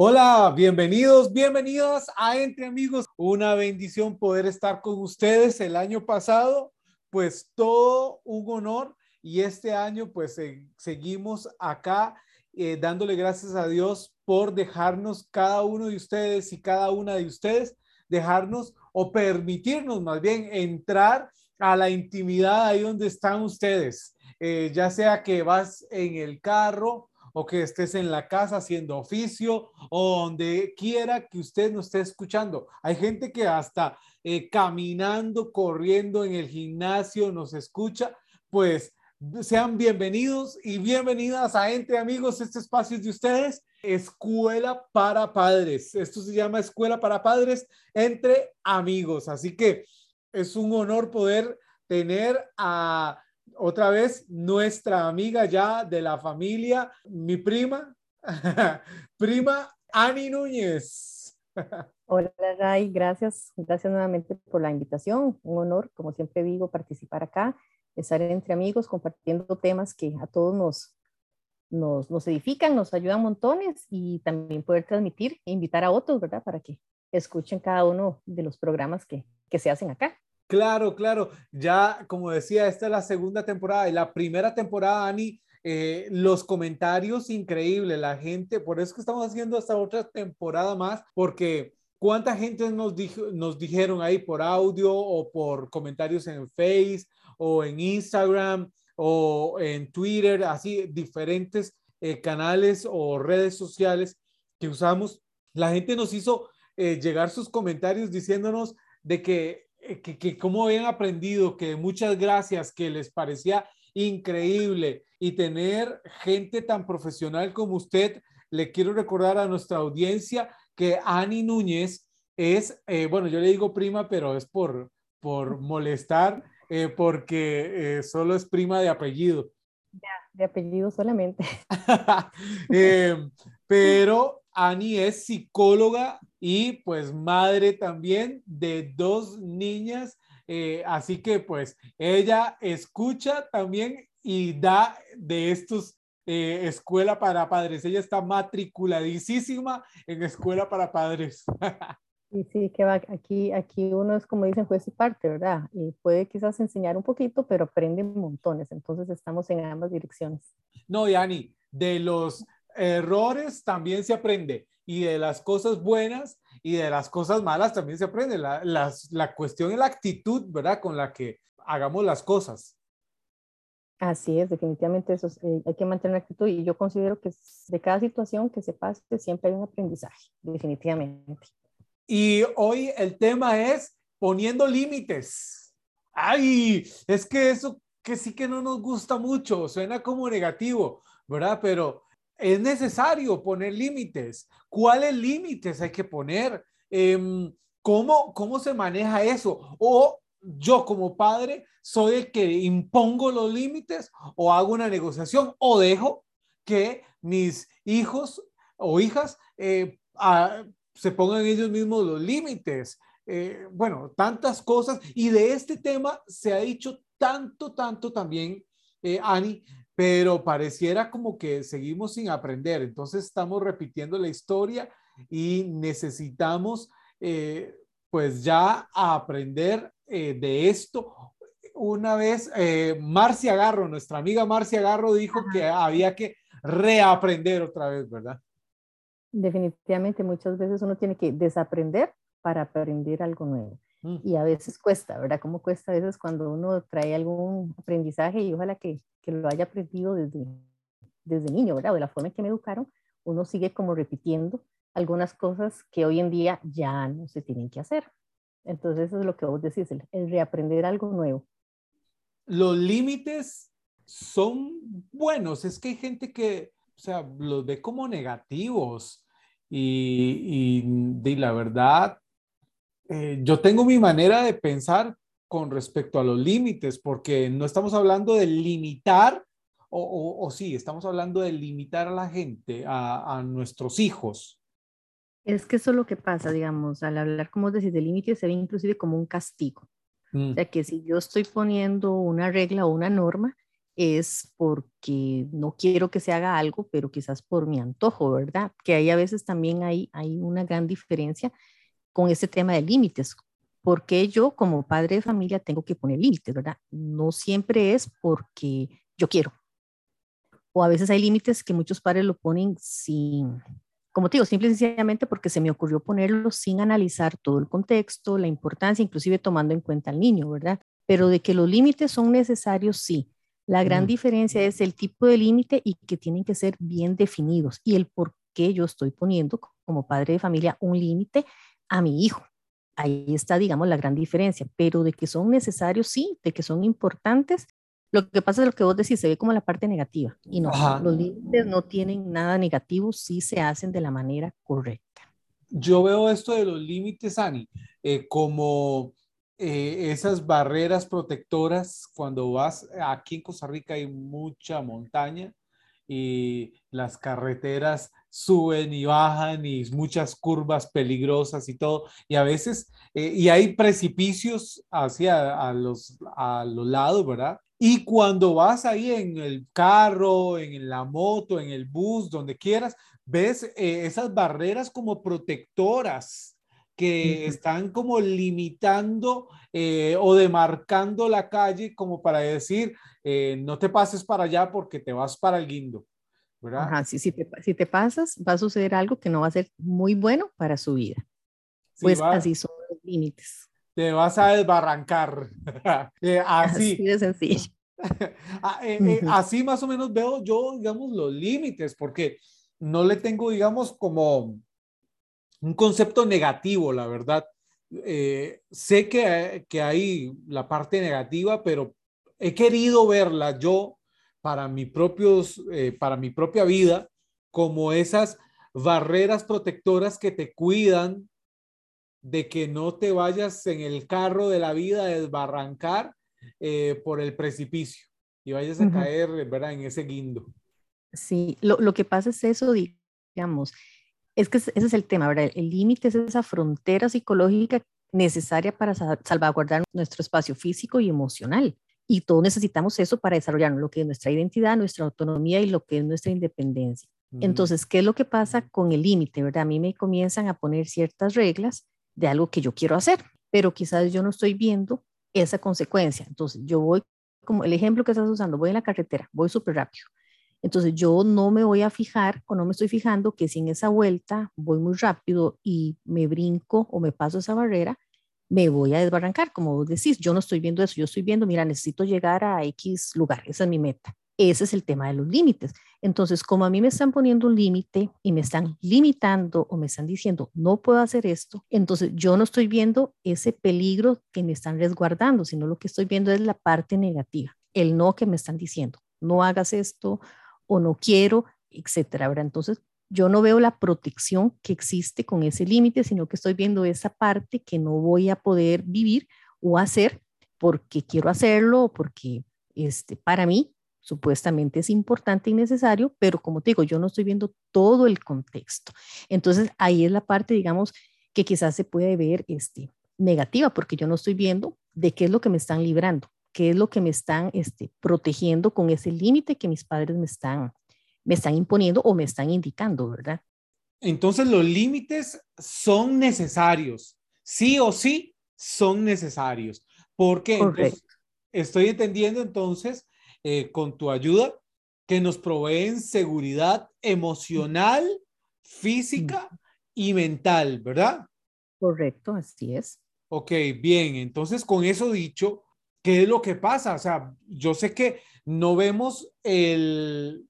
Hola, bienvenidos, bienvenidos a Entre Amigos. Una bendición poder estar con ustedes el año pasado, pues todo un honor y este año pues seguimos acá eh, dándole gracias a Dios por dejarnos cada uno de ustedes y cada una de ustedes, dejarnos o permitirnos más bien entrar a la intimidad ahí donde están ustedes, eh, ya sea que vas en el carro o que estés en la casa haciendo oficio o donde quiera que usted nos esté escuchando. Hay gente que hasta eh, caminando, corriendo en el gimnasio nos escucha, pues sean bienvenidos y bienvenidas a Entre Amigos, este espacio es de ustedes, Escuela para Padres. Esto se llama Escuela para Padres entre amigos. Así que es un honor poder tener a otra vez nuestra amiga ya de la familia, mi prima, prima Ani Núñez. Hola, Ray, gracias, gracias nuevamente por la invitación. Un honor, como siempre digo, participar acá, estar entre amigos, compartiendo temas que a todos nos, nos, nos edifican, nos ayudan montones y también poder transmitir e invitar a otros, ¿verdad? Para que escuchen cada uno de los programas que, que se hacen acá. Claro, claro. Ya, como decía, esta es la segunda temporada y la primera temporada, Ani, eh, los comentarios increíbles, la gente, por eso que estamos haciendo esta otra temporada más, porque cuánta gente nos, dijo, nos dijeron ahí por audio o por comentarios en Face o en Instagram o en Twitter, así diferentes eh, canales o redes sociales que usamos. La gente nos hizo eh, llegar sus comentarios diciéndonos de que que, que cómo habían aprendido, que muchas gracias, que les parecía increíble y tener gente tan profesional como usted. Le quiero recordar a nuestra audiencia que Ani Núñez es, eh, bueno, yo le digo prima, pero es por, por molestar, eh, porque solo es prima de apellido. Ya, de apellido solamente. pero Ani es psicóloga y pues madre también de dos niñas. Eh, así que pues ella escucha también y da de estos eh, escuela para padres. Ella está matriculadísima en escuela para padres. Y sí, que va, aquí, aquí uno es como dicen juez y parte, ¿verdad? Y puede quizás enseñar un poquito, pero aprende montones. Entonces estamos en ambas direcciones. No, Yani, de los errores también se aprende y de las cosas buenas y de las cosas malas también se aprende. La, la cuestión es la actitud, ¿verdad? Con la que hagamos las cosas. Así es, definitivamente eso eh, hay que mantener la actitud y yo considero que de cada situación que se pase siempre hay un aprendizaje, definitivamente. Y hoy el tema es poniendo límites. Ay, es que eso que sí que no nos gusta mucho, suena como negativo, ¿verdad? Pero es necesario poner límites. ¿Cuáles límites hay que poner? Em, ¿cómo, ¿Cómo se maneja eso? O yo como padre soy el que impongo los límites o hago una negociación o dejo que mis hijos o hijas eh, se pongan ellos mismos los límites. Eh, bueno, tantas cosas. Y de este tema se ha dicho tanto, tanto también, eh, Ani, pero pareciera como que seguimos sin aprender. Entonces estamos repitiendo la historia y necesitamos eh, pues ya aprender eh, de esto. Una vez eh, Marcia Garro, nuestra amiga Marcia Garro dijo que había que reaprender otra vez, ¿verdad? Definitivamente, muchas veces uno tiene que desaprender para aprender algo nuevo. Mm. Y a veces cuesta, ¿verdad? ¿Cómo cuesta a veces cuando uno trae algún aprendizaje y ojalá que, que lo haya aprendido desde, desde niño, ¿verdad? de la forma en que me educaron, uno sigue como repitiendo algunas cosas que hoy en día ya no se tienen que hacer. Entonces eso es lo que vos decís, el, reaprender algo nuevo. Los límites son buenos, es que hay gente que, o sea, los ve como negativos y, y, y la verdad, eh, yo tengo mi manera de pensar con respecto a los límites, porque no estamos hablando de limitar, o, sí, estamos hablando de limitar a la gente, a, nuestros hijos. Es que eso es lo que pasa, digamos, al hablar, como decís, de límites, se ve inclusive como un castigo. O mm. sea, que si yo estoy poniendo una regla o una norma, es porque no quiero que se haga algo, pero quizás por mi antojo, ¿verdad? Que ahí a veces también hay, hay una gran diferencia con este tema de límites. Porque yo como padre de familia tengo que poner límites, verdad? No siempre es porque yo quiero. O a veces hay límites que muchos padres lo ponen sin, como te digo, simple y sencillamente porque se me ocurrió ponerlo sin analizar todo el contexto, la importancia, inclusive tomando en cuenta al niño, ¿verdad? Pero de que los límites son necesarios, sí. La gran diferencia es el tipo de límite y que tienen que ser bien definidos y el por qué yo estoy poniendo como padre de familia un límite a mi hijo. Ahí está, digamos, la gran diferencia, pero de que son necesarios, sí, de que son importantes. Lo que pasa es lo que vos decís, se ve como la parte negativa y no, los límites no tienen nada negativo si se hacen de la manera correcta. Yo veo esto de los límites, Ani, eh, como eh, esas barreras protectoras cuando vas, aquí en Costa Rica hay mucha montaña y las carreteras suben y bajan y muchas curvas peligrosas y todo, y a veces, eh, y hay precipicios hacia a los, a los lados, ¿verdad? Y cuando vas ahí en el carro, en la moto, en el bus, donde quieras, ves eh, esas barreras como protectoras que están como limitando eh, o demarcando la calle como para decir, eh, no te pases para allá porque te vas para el guindo. ¿verdad? Ajá, sí, si, te, si te pasas, va a suceder algo que no va a ser muy bueno para su vida. pues así son los límites. Te vas a desbarrancar. Eh, así. así de sencillo. Ah, así más o menos veo yo, digamos, los límites, porque no le tengo, digamos, como un concepto negativo, la verdad. Eh, sé que, que, hay la parte negativa, pero he querido verla yo para mi, propios, eh, para mi propia vida como esas barreras protectoras que te cuidan de que no te vayas en el carro de la vida a desbarrancar eh, por el precipicio y vayas a caer, ¿verdad? En ese guindo. Sí, lo, lo que pasa es eso, digamos, es que ese es el tema, ¿verdad? El límite es esa frontera psicológica necesaria para salvaguardar nuestro espacio físico y emocional. Y todos necesitamos eso para desarrollar lo que es nuestra identidad, nuestra autonomía y lo que es nuestra independencia. Entonces, ¿qué es lo que pasa con el límite, verdad? A mí me comienzan a poner ciertas reglas de algo que yo quiero hacer, pero quizás yo no estoy viendo esa consecuencia. Entonces, yo voy, como el ejemplo que estás usando, voy en la carretera, voy súper rápido entonces yo no me voy a fijar o no me estoy fijando que si en esa vuelta voy muy rápido y me brinco o me paso esa barrera, me voy a desbarrancar, como vos decís, yo no estoy viendo eso, yo estoy viendo, mira, necesito llegar a X lugar, esa es mi meta. Ese es el tema de los límites. Entonces, como a mí me están poniendo un límite y me están limitando o me están diciendo, no puedo hacer esto, entonces yo no estoy viendo ese peligro que me están resguardando, sino lo que estoy viendo es la parte negativa, el no que me están diciendo, no hagas esto o no quiero, etcétera. Entonces, yo no veo la protección que existe con ese límite, sino que estoy viendo esa parte que no voy a poder vivir o hacer porque quiero hacerlo o porque este, para mí supuestamente es importante y necesario, pero como te digo, yo no estoy viendo todo el contexto. Entonces, ahí es la parte, digamos, que quizás se puede ver este, negativa, porque yo no estoy viendo de qué es lo que me están librando qué es lo que me están este, protegiendo con ese límite que mis padres me están, me están imponiendo o me están indicando, ¿verdad? Entonces los límites son necesarios, sí o sí son necesarios. porque estoy entendiendo entonces eh, con tu ayuda que nos proveen seguridad emocional, física y mental, ¿verdad? Correcto, así es. Ok, bien, entonces con eso dicho, ¿qué es lo que pasa? O sea, yo sé que no vemos el,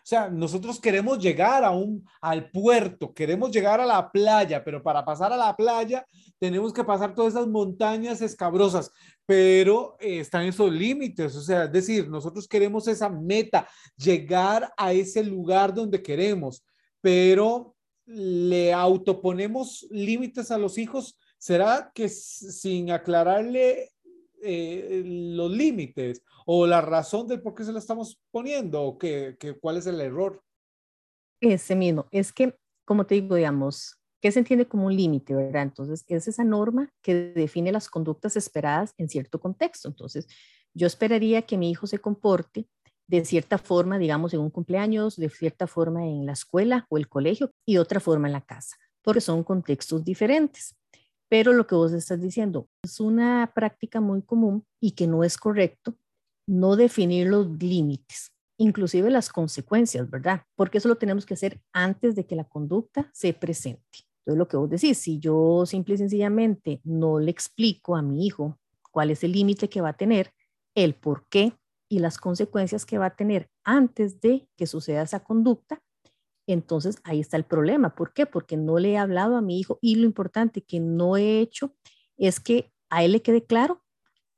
o sea, nosotros queremos llegar a un, al puerto, queremos llegar a la playa, pero para pasar a la playa tenemos que pasar todas esas montañas escabrosas, pero eh, están esos límites, o sea, es decir, nosotros queremos esa meta, llegar a ese lugar donde queremos, pero le autoponemos límites a los hijos. ¿Será que sin aclararle eh, los límites o la razón del por qué se lo estamos poniendo o que, cuál es el error. Ese mismo, es que, como te digo, digamos, ¿qué se entiende como un límite, verdad? Entonces, es esa norma que define las conductas esperadas en cierto contexto. Entonces, yo esperaría que mi hijo se comporte de cierta forma, digamos, en un cumpleaños, de cierta forma en la escuela o el colegio y otra forma en la casa, porque son contextos diferentes. Pero lo que vos estás diciendo es una práctica muy común y que no es correcto no definir los límites, inclusive las consecuencias, ¿verdad? Porque eso lo tenemos que hacer antes de que la conducta se presente. Entonces, lo que vos decís, si yo simple y sencillamente no le explico a mi hijo cuál es el límite que va a tener, el por qué y las consecuencias que va a tener antes de que suceda esa conducta, entonces ahí está el problema. ¿Por qué? Porque no le he hablado a mi hijo y lo importante que no he hecho es que a él le quede claro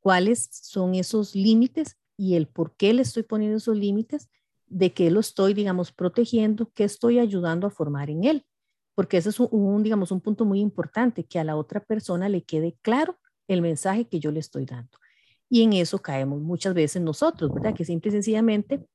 cuáles son esos límites y el por qué le estoy poniendo esos límites, de qué lo estoy, digamos, protegiendo, qué estoy ayudando a formar en él. Porque ese es un, digamos, un punto muy importante, que a la otra persona le quede claro el mensaje que yo le estoy dando. Y en eso caemos muchas veces nosotros, ¿verdad? Que simple y sencillamente,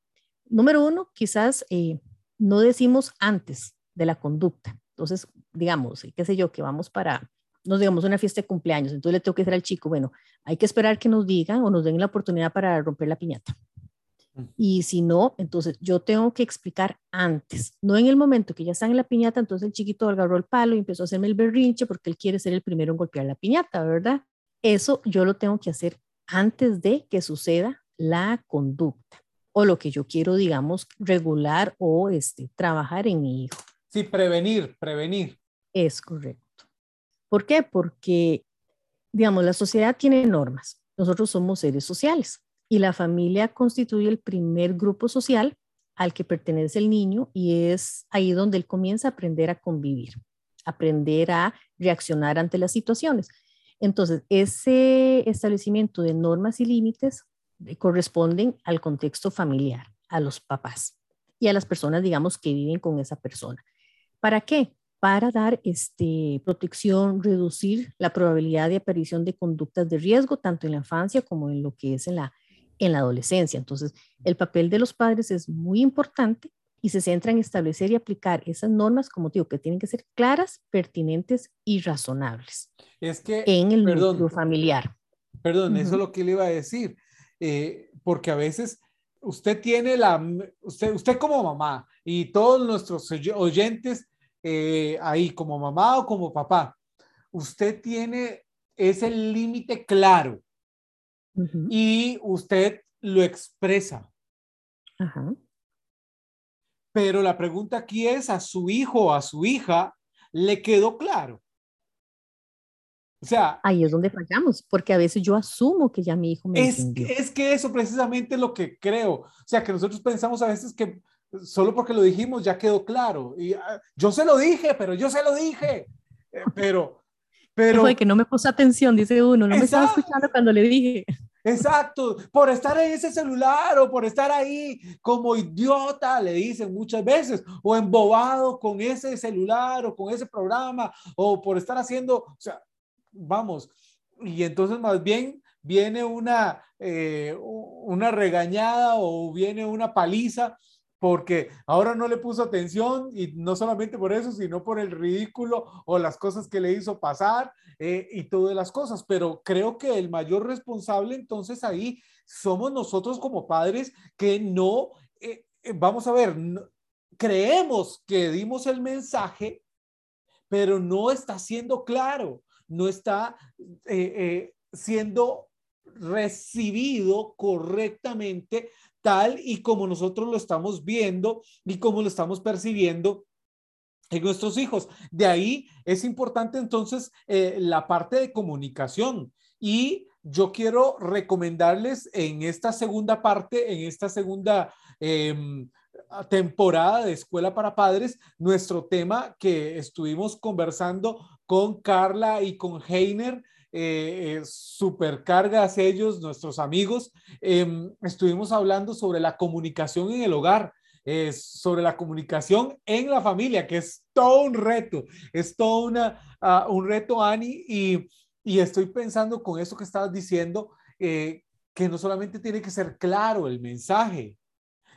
número uno, quizás eh, no decimos antes de la conducta. Entonces, digamos, qué sé yo, que vamos para, nos digamos, una fiesta de cumpleaños, entonces le tengo que decir al chico, bueno, hay que esperar que nos digan o nos den la oportunidad para romper la piñata. Mm. Y si no, entonces yo tengo que explicar antes, no en el momento que ya están en la piñata, entonces el chiquito agarró el palo y empezó a hacerme el berrinche porque él quiere ser el primero en golpear la piñata, ¿verdad? Eso yo lo tengo que hacer antes de que suceda la conducta o lo que yo quiero, digamos, regular o este, trabajar en mi hijo. Sí, prevenir, prevenir. Es correcto. ¿Por qué? Porque, digamos, la sociedad tiene normas. Nosotros somos seres sociales y la familia constituye el primer grupo social al que pertenece el niño y es ahí donde él comienza a aprender a convivir, aprender a reaccionar ante las situaciones. Entonces, ese establecimiento de normas y límites corresponden al contexto familiar, a los papás y a las personas, digamos, que viven con esa persona. ¿Para qué? Para dar este, protección, reducir la probabilidad de aparición de conductas de riesgo, tanto en la infancia como en lo que es en la, en la adolescencia. Entonces, el papel de los padres es muy importante y se centra en establecer y aplicar esas normas, como digo, que tienen que ser claras, pertinentes y razonables. Es que en el núcleo familiar. Perdón, eso es lo que le iba a decir, eh, porque a veces usted tiene la, usted, usted como mamá y todos nuestros oyentes eh, ahí como mamá o como papá, usted tiene ese límite claro y usted lo expresa. Pero la pregunta aquí es, ¿a su hijo o a su hija le quedó claro? O sea, ahí es donde fallamos, porque a veces yo asumo que ya mi hijo me es, Es que eso precisamente es lo que creo. O sea, que nosotros pensamos a veces que solo porque lo dijimos ya quedó claro. Y ah, yo se lo dije, pero yo se lo dije. Eh, pero, pero. Fue que no me puso atención, dice uno, no me estaba escuchando cuando le dije. Exacto, por estar en ese celular o por estar ahí como idiota, le dicen muchas veces, o embobado con ese celular o con ese programa, o por estar haciendo, o sea, vamos, y entonces más bien viene una, eh, una regañada o viene una paliza porque ahora no le puso atención y no solamente por eso, sino por el ridículo o las cosas que le hizo pasar eh, y todas las cosas. Pero creo que el mayor responsable entonces ahí somos nosotros como padres que no, eh, eh, vamos a ver, creemos que dimos el mensaje, pero no está siendo claro, no está siendo recibido correctamente tal y como nosotros lo estamos viendo y como lo estamos percibiendo en nuestros hijos. De ahí es importante entonces eh, la parte de comunicación y yo quiero recomendarles en esta segunda parte, en esta segunda em, temporada de Escuela para Padres, nuestro tema que estuvimos conversando con Carla y con Heiner eh, eh, supercargas ellos, nuestros amigos. Em, estuvimos hablando sobre la comunicación en el hogar, eh, sobre la comunicación en la familia, que es todo un reto, es todo ah, un reto, Ani, y, y, estoy pensando con eso que estabas diciendo, que no solamente tiene que ser claro el mensaje,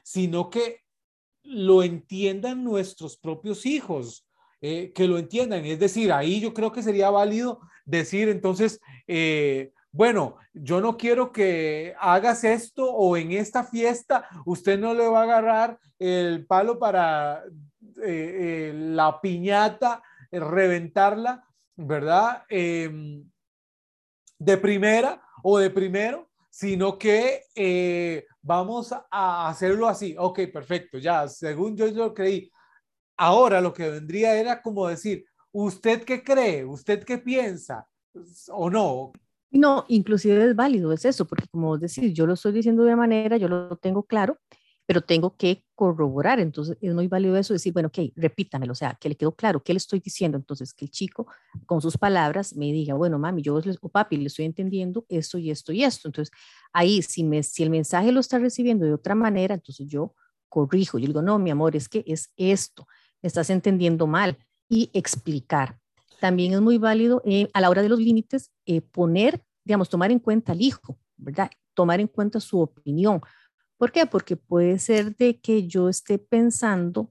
sino que lo entiendan nuestros propios hijos, que lo entiendan. Es decir, ahí yo creo que sería válido decir entonces, eh, bueno, yo no quiero que hagas esto o en esta fiesta usted no le va a agarrar el palo para eh, eh, la piñata, reventarla, ¿verdad? Em, de primera o de primero, sino que eh, vamos a hacerlo así. Ok, perfecto, ya, según yo lo creí. Ahora lo que vendría era como decir, ¿usted qué cree? ¿Usted qué piensa? ¿O no? No, inclusive es válido, es eso, porque como decir, yo lo estoy diciendo de manera, yo lo tengo claro, pero tengo que corroborar, entonces es muy válido eso, decir, bueno, ok, repítamelo, o sea, que le quedó claro, ¿qué le estoy diciendo? Entonces, que el chico con sus palabras me diga, bueno, mami, yo o papi, le estoy entendiendo esto y esto y esto. Entonces, ahí, si, me, si el mensaje lo está recibiendo de otra manera, entonces yo corrijo, yo digo, no, mi amor, es que es esto, estás entendiendo mal y explicar también es muy válido eh, a la hora de los límites eh, poner, digamos, tomar en cuenta al hijo, ¿verdad? Tomar en cuenta su opinión. ¿Por qué? Porque puede ser de que yo esté pensando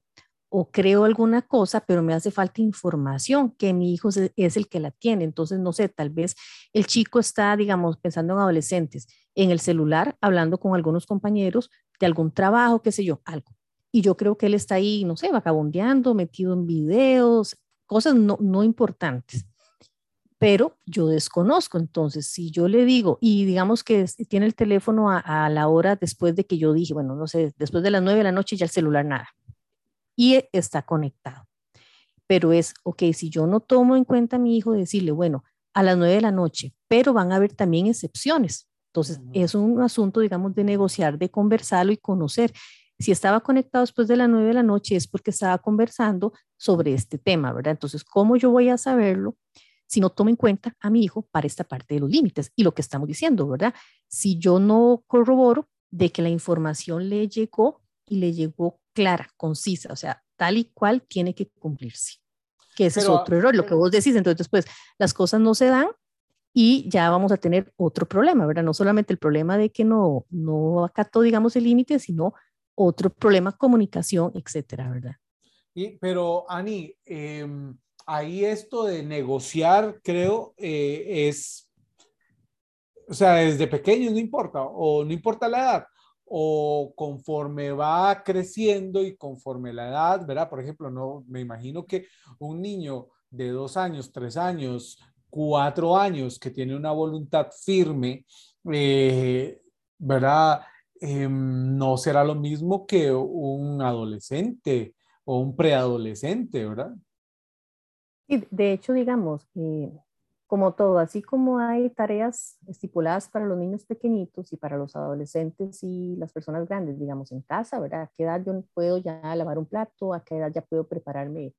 o creo alguna cosa, pero me hace falta información, que mi hijo es el que la tiene. Entonces, no sé, tal vez el chico está, digamos, pensando en adolescentes, en el celular, hablando con algunos compañeros de algún trabajo, qué sé yo, algo. Y yo creo que él está ahí, no sé, vagabondeando, metido en videos, cosas no, no importantes. Pero yo desconozco, entonces si yo le digo, y digamos que tiene el teléfono a, la hora después de que yo dije, bueno, no sé, después de las nueve de la noche ya el celular nada, y está conectado. Pero es, ok, si yo no tomo en cuenta a mi hijo, decirle, bueno, a las nueve de la noche, pero van a haber también excepciones. Entonces, es un asunto, digamos, de negociar, de conversarlo y conocer. Si estaba conectado después de las nueve de la noche es porque estaba conversando sobre este tema, ¿verdad? Entonces, ¿cómo yo voy a saberlo si no tomo en cuenta a mi hijo para esta parte de los límites? Y lo que estamos diciendo, ¿verdad? Si yo no corroboro de que la información le llegó y le llegó clara, concisa, o sea, tal y cual tiene que cumplirse. Que ese es otro error, lo que vos decís. Entonces, pues, las cosas no se dan y ya vamos a tener otro problema, ¿verdad? No solamente el problema de que no, no acató, digamos, el límite, sino otro problema, comunicación, etcétera, ¿verdad? Y, pero, Ani, em, ahí esto de negociar, creo, eh, es, o sea, desde pequeño no importa, o no importa la edad, o conforme va creciendo y conforme la edad, ¿verdad? Por ejemplo, no, me imagino que un niño de dos años, tres años, cuatro años, que tiene una voluntad firme, eh, ¿verdad? Em, no será lo mismo que un adolescente o un preadolescente, ¿verdad? Sí, de hecho, digamos, eh, como todo, así como hay tareas estipuladas para los niños pequeñitos y para los adolescentes y las personas grandes, digamos, en casa, ¿verdad? ¿A qué edad yo puedo ya lavar un plato? ¿A qué edad ya puedo prepararme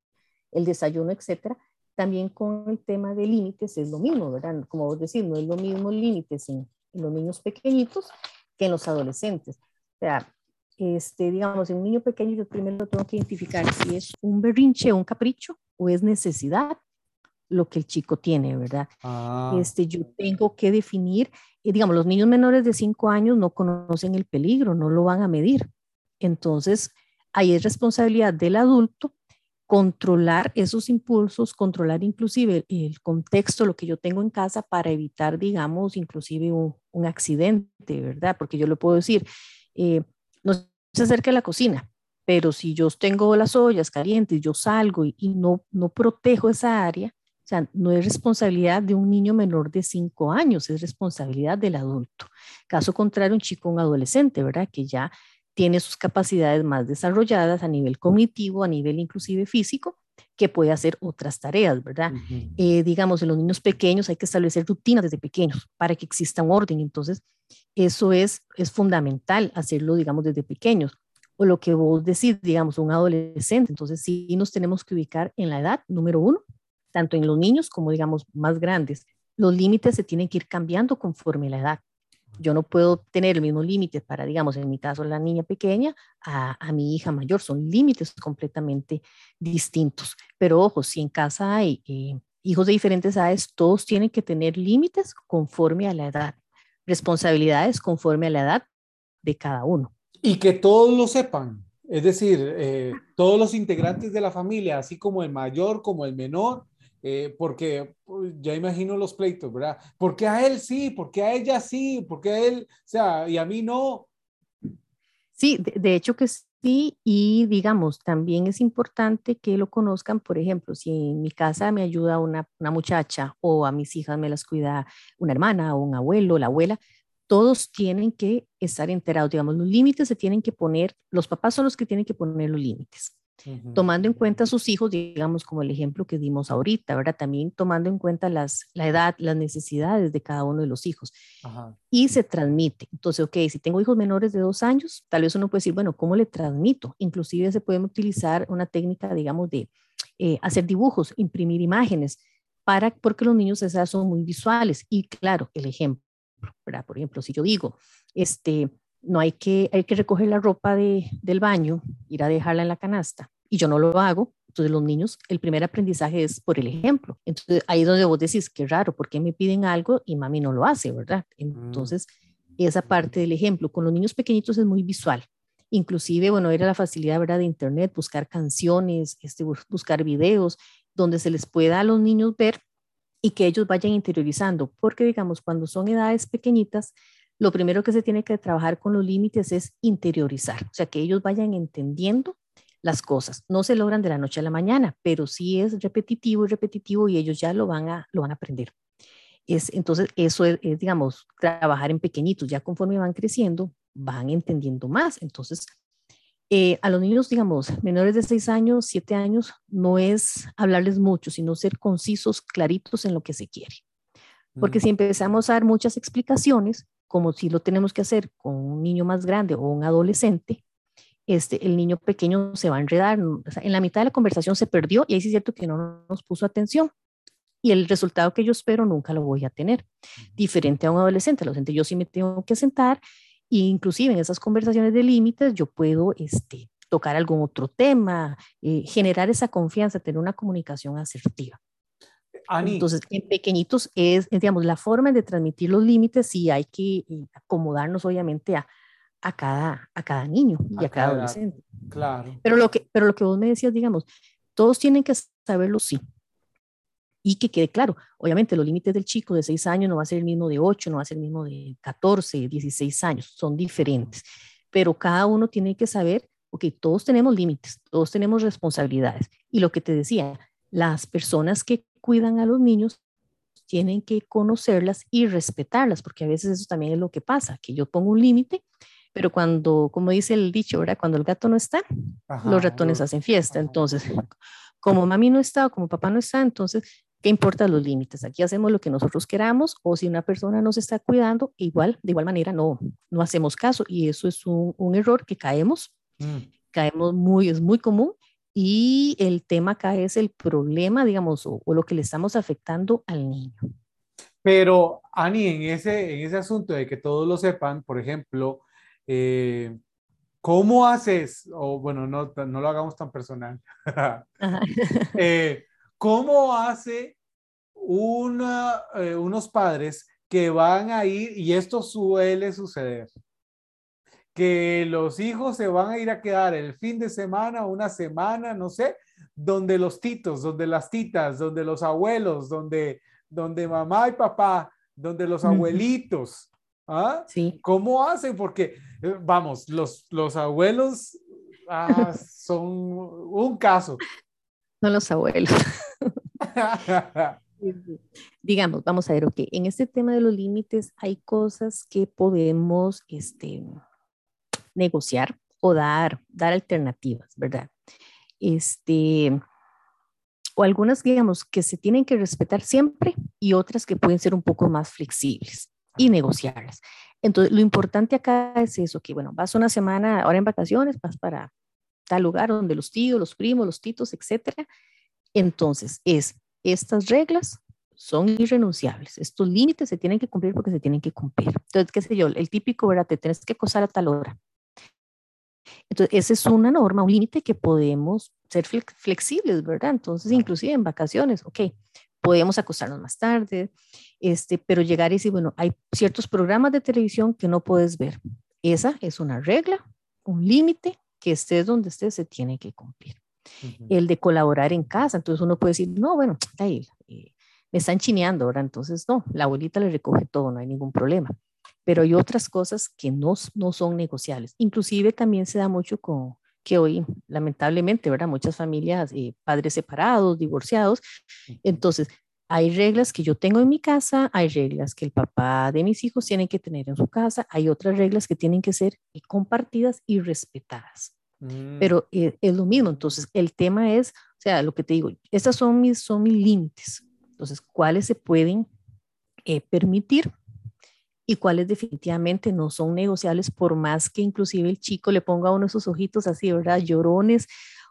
el desayuno, etcétera? También con el tema de límites es lo mismo, ¿verdad? Como vos decís, no es lo mismo límites en los niños pequeñitos que en los adolescentes. O sea, este, digamos, en un niño pequeño yo primero tengo que identificar si es un berrinche o un capricho o es necesidad lo que el chico tiene, ¿verdad? Ah. Este, yo tengo que definir, y digamos, los niños menores de 5 años no conocen el peligro, no lo van a medir. Entonces, ahí es responsabilidad del adulto controlar esos impulsos, controlar inclusive el contexto, lo que yo tengo en casa para evitar, digamos, inclusive un, accidente, ¿verdad? Porque yo le puedo decir, eh, no se acerque a la cocina, pero si yo tengo las ollas calientes, yo salgo y, no, no protejo esa área, o sea, no es responsabilidad de un niño menor de 5 años, es responsabilidad del adulto. Caso contrario, un chico, un adolescente, ¿verdad? Que ya tiene sus capacidades más desarrolladas a nivel cognitivo, a nivel inclusive físico, que puede hacer otras tareas, ¿verdad? Eh, digamos, en los niños pequeños hay que establecer rutinas desde pequeños para que exista un orden. Entonces, eso es, es fundamental hacerlo, digamos, desde pequeños. O lo que vos decís, digamos, un adolescente. Entonces, sí nos tenemos que ubicar en la edad, número uno, tanto en los niños como, digamos, más grandes. Los límites se tienen que ir cambiando conforme la edad. Yo no puedo tener el mismo límite para, digamos, en mi caso, la niña pequeña a, a mi hija mayor. Son límites completamente distintos. Pero ojo, si en casa hay eh, hijos de diferentes edades, todos tienen que tener límites conforme a la edad, responsabilidades conforme a la edad de cada uno. Y que todos lo sepan. Es decir, eh, todos los integrantes de la familia, así como el mayor, como el menor, eh, porque pues, ya imagino los pleitos, ¿verdad? ¿Por qué a él sí? ¿Por qué a ella sí? ¿Por qué a él, o sea, y a mí no? Sí, de, hecho que sí, y digamos, también es importante que lo conozcan, por ejemplo, si en mi casa me ayuda una, una muchacha o a mis hijas me las cuida una hermana o un abuelo, la abuela, todos tienen que estar enterados, digamos, los límites se tienen que poner, los papás son los que tienen que poner los límites tomando en cuenta a sus hijos, digamos, como el ejemplo que dimos ahorita, ¿verdad? También tomando en cuenta las, la edad, las necesidades de cada uno de los hijos. Y se transmite. Entonces, ok, si tengo hijos menores de dos años, tal vez uno puede decir, bueno, ¿cómo le transmito? Inclusive se puede utilizar una técnica, digamos, de eh, hacer dibujos, imprimir imágenes, para, porque los niños esas son muy visuales. Y claro, el ejemplo, ¿verdad? Por ejemplo, si yo digo, este, no hay que, hay que recoger la ropa de, del baño, ir a dejarla en la canasta, y yo no lo hago. Entonces los niños, el primer aprendizaje es por el ejemplo. Entonces ahí es donde vos decís, qué raro, ¿por qué me piden algo y mami no lo hace, verdad? Mm. Entonces, esa parte del ejemplo, con los niños pequeñitos es muy visual. Inclusive, bueno, era la facilidad, ¿verdad? De internet, buscar canciones, este, buscar videos, donde se les pueda a los niños ver y que ellos vayan interiorizando, porque digamos, cuando son edades pequeñitas, lo primero que se tiene que trabajar con los límites es interiorizar, o sea, que ellos vayan entendiendo las cosas. No se logran de la noche a la mañana, pero sí es repetitivo y repetitivo y ellos ya lo van a, lo van a aprender. Es, entonces, eso es, digamos, trabajar en pequeñitos, ya conforme van creciendo, van entendiendo más. Entonces, eh, a los niños, digamos, menores de 6 años, 7 años, no es hablarles mucho, sino ser concisos, claritos en lo que se quiere. Porque mm. si empezamos a dar muchas explicaciones, como si lo tenemos que hacer con un niño más grande o un adolescente, este, el niño pequeño se va a enredar. en la mitad de la conversación se perdió y ahí sí es cierto que no nos puso atención. Y el resultado que yo espero nunca lo voy a tener. Diferente a un adolescente. Adolescente yo sí me tengo que sentar e inclusive en esas conversaciones de límites yo puedo este, tocar algún otro tema, eh, generar esa confianza, tener una comunicación asertiva. Entonces, en pequeñitos es, digamos, la forma de transmitir los límites y hay que eh, acomodarnos obviamente a, a, cada, a cada niño y a, cada, adolescente. Claro. Pero lo, que, pero lo que vos me decías, digamos, todos tienen que saberlo sí. Y que quede claro, obviamente los límites del chico de 6 años no va a ser el mismo de 8, no va a ser el mismo de 14, 16 años, son diferentes. Pero cada uno tiene que saber, ok, todos tenemos límites, todos tenemos responsabilidades. Y lo que te decía, las personas que cuidan a los niños tienen que conocerlas y respetarlas, porque a veces eso también es lo que pasa, que yo pongo un límite, pero cuando, como dice el dicho, ¿verdad? Cuando el gato no está, los ratones hacen fiesta. Entonces, como mami no está o como papá no está, entonces, ¿qué importa los límites? Aquí hacemos lo que nosotros queramos o si una persona nos está cuidando, igual, de igual manera, no, no hacemos caso y eso es un, un error que caemos, mm. caemos muy, es muy común y el tema acá es el problema, digamos, o, lo que le estamos afectando al niño. Pero, Ani, en ese, en ese asunto de que todos lo sepan, por ejemplo, eh, ¿cómo haces? O bueno, no, no lo hagamos tan personal. Eh, ¿Cómo hace una, eh, unos padres que van a ir, y esto suele suceder, que los hijos se van a ir a quedar el fin de semana, una semana, no sé, donde los titos, donde las titas, donde los abuelos, donde, donde mamá y papá, donde los abuelitos. ¿Ah? Sí. ¿Cómo hacen? Porque, eh, vamos, los, los abuelos ah, son un caso. No los abuelos. Digamos, vamos a ver, ok, en este tema de los límites hay cosas que podemos, este, negociar o dar, dar alternativas, ¿verdad? Este, o algunas, digamos, que se tienen que respetar siempre y otras que pueden ser un poco más flexibles y negociarlas. Entonces, lo importante acá es eso, que bueno, vas una semana ahora en vacaciones, vas para tal lugar donde los tíos, los primos, los titos, etcétera. Entonces, es estas reglas son irrenunciables. Estos límites se tienen que cumplir porque se tienen que cumplir. Entonces, qué sé yo, el típico, ¿verdad? Te tienes que acosar a tal hora. Entonces, esa es una norma, un límite que podemos ser flexibles, ¿verdad? Entonces, inclusive en vacaciones, ok, podemos acostarnos más tarde, este, pero llegar y decir, bueno, hay ciertos programas de televisión que no puedes ver. Esa es una regla, un límite que estés donde estés se tiene que cumplir. el de colaborar en casa. Entonces uno puede decir, no, bueno, ahí, eh, me están chineando, ahora entonces no, la abuelita le recoge todo, no hay ningún problema. Pero hay otras cosas que no, no son negociables. Inclusive también se da mucho con que hoy, lamentablemente, ¿verdad? Muchas familias, eh, padres separados, divorciados. Entonces, hay reglas que yo tengo en mi casa, hay reglas que el papá de mis hijos tienen que tener en su casa, hay otras reglas que tienen que ser compartidas y respetadas. Mm. Pero eh, es lo mismo, entonces el tema es, o sea, lo que te digo, estas son mis, son mis límites. Entonces, ¿cuáles se pueden eh, permitir y cuáles definitivamente no son negociables por más que inclusive el chico le ponga uno de sus ojitos así, ¿verdad? Llorones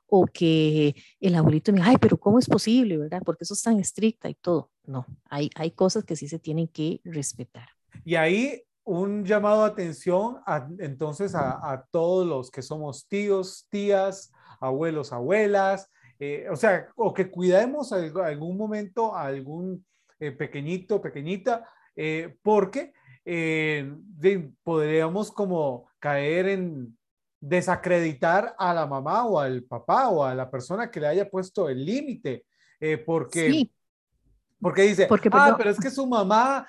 o que el abuelito me diga, ay, pero ¿cómo es posible, verdad? Porque eso es tan estricta y todo. No, hay, hay cosas que sí se tienen que respetar. Y ahí un llamado de atención entonces a, todos los que somos tíos, tías, abuelos, abuelas, eh, o sea, o que cuidemos algún momento a algún eh, pequeñito, pequeñita, eh, porque podríamos como caer en desacreditar a la mamá o al papá o a la persona que le haya puesto el límite, porque... Porque dice, ah, pero es que su mamá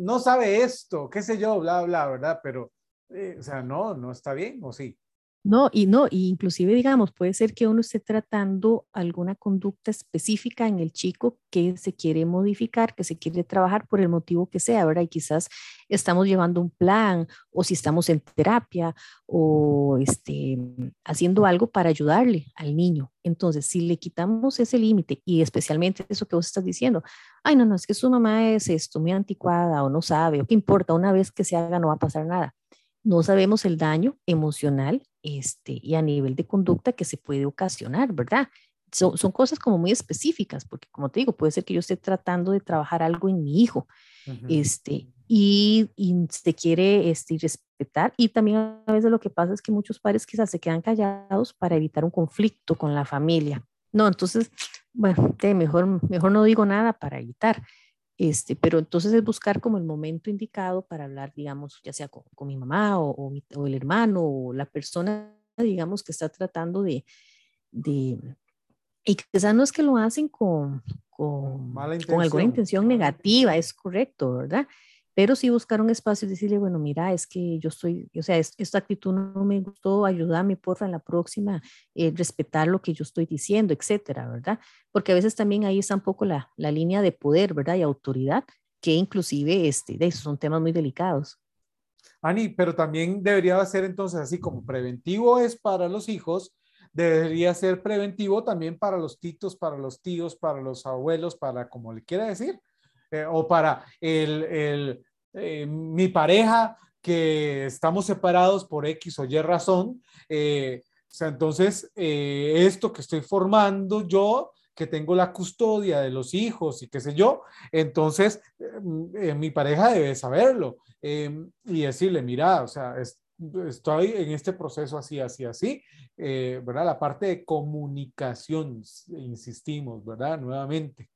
no sabe esto, qué sé yo, bla, bla, ¿verdad? Pero, o sea, no, no está bien, ¿o sí? No, y no, y inclusive digamos, puede ser que uno esté tratando alguna conducta específica en el chico que se quiere modificar, que se quiere trabajar por el motivo que sea, ¿verdad? Y quizás estamos llevando un plan o si estamos en terapia o este, haciendo algo para ayudarle al niño. Entonces, si le quitamos ese límite y especialmente eso que vos estás diciendo, ay, no, no, es que su mamá es esto, muy anticuada o no sabe, o qué importa, una vez que se haga no va a pasar nada no sabemos el daño emocional este, y a nivel de conducta que se puede ocasionar, ¿verdad? Son, son, cosas como muy específicas, porque como te digo, puede ser que yo esté tratando de trabajar algo en mi hijo, este, y, y, se quiere este, respetar. Y también a veces lo que pasa es que muchos padres quizás se quedan callados para evitar un conflicto con la familia. No, entonces, bueno, mejor, mejor no digo nada para evitar. Este, pero entonces es buscar como el momento indicado para hablar, digamos, ya sea con, mi mamá o, o, el hermano o la persona, digamos, que está tratando de, de y quizás no es que lo hacen con, con, con alguna intención negativa, es correcto, ¿verdad? Pero sí buscar un espacio y decirle, bueno, mira, es que yo estoy, o sea, esta actitud no me gustó, ayúdame, porfa, en la próxima, eh, respetar lo que yo estoy diciendo, etcétera, ¿verdad? Porque a veces también ahí está un poco la, la línea de poder, ¿verdad? Y autoridad, que inclusive, este, de esos son temas muy delicados. Ani, pero también debería ser entonces así como preventivo es para los hijos, debería ser preventivo también para los titos, para los tíos, para los abuelos, para como le quiera decir, eh, o para el, el eh, mi pareja que estamos separados por X o Y razón. Eh, o sea, entonces, esto que estoy formando yo, que tengo la custodia de los hijos y qué sé yo, entonces mi pareja debe saberlo y decirle, mira, o sea, estoy en este proceso así, así, así, ¿verdad? La parte de comunicación, insistimos, ¿verdad? Nuevamente.